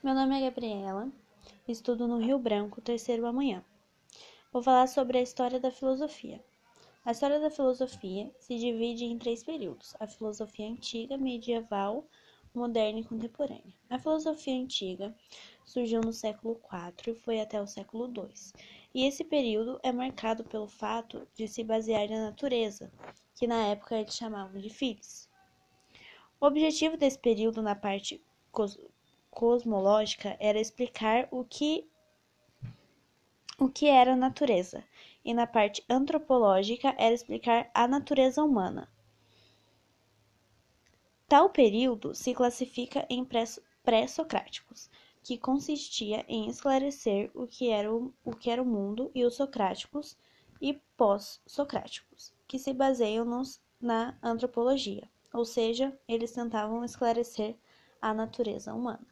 Meu nome é Gabriela, estudo no Rio Branco, terceiro amanhã. Vou falar sobre a história da filosofia. A história da filosofia se divide em três períodos: a filosofia antiga, medieval, moderna e contemporânea. A filosofia antiga surgiu no século IV e foi até o século II, e esse período é marcado pelo fato de se basear na natureza, que na época eles chamavam de filhos. O objetivo desse período na parte cosmológica era explicar o que o que era a natureza, e na parte antropológica era explicar a natureza humana. Tal período se classifica em pré-socráticos, que consistia em esclarecer o que era o, o que era o mundo, e os socráticos e pós-socráticos, que se baseiam nos, na antropologia, ou seja, eles tentavam esclarecer a natureza humana.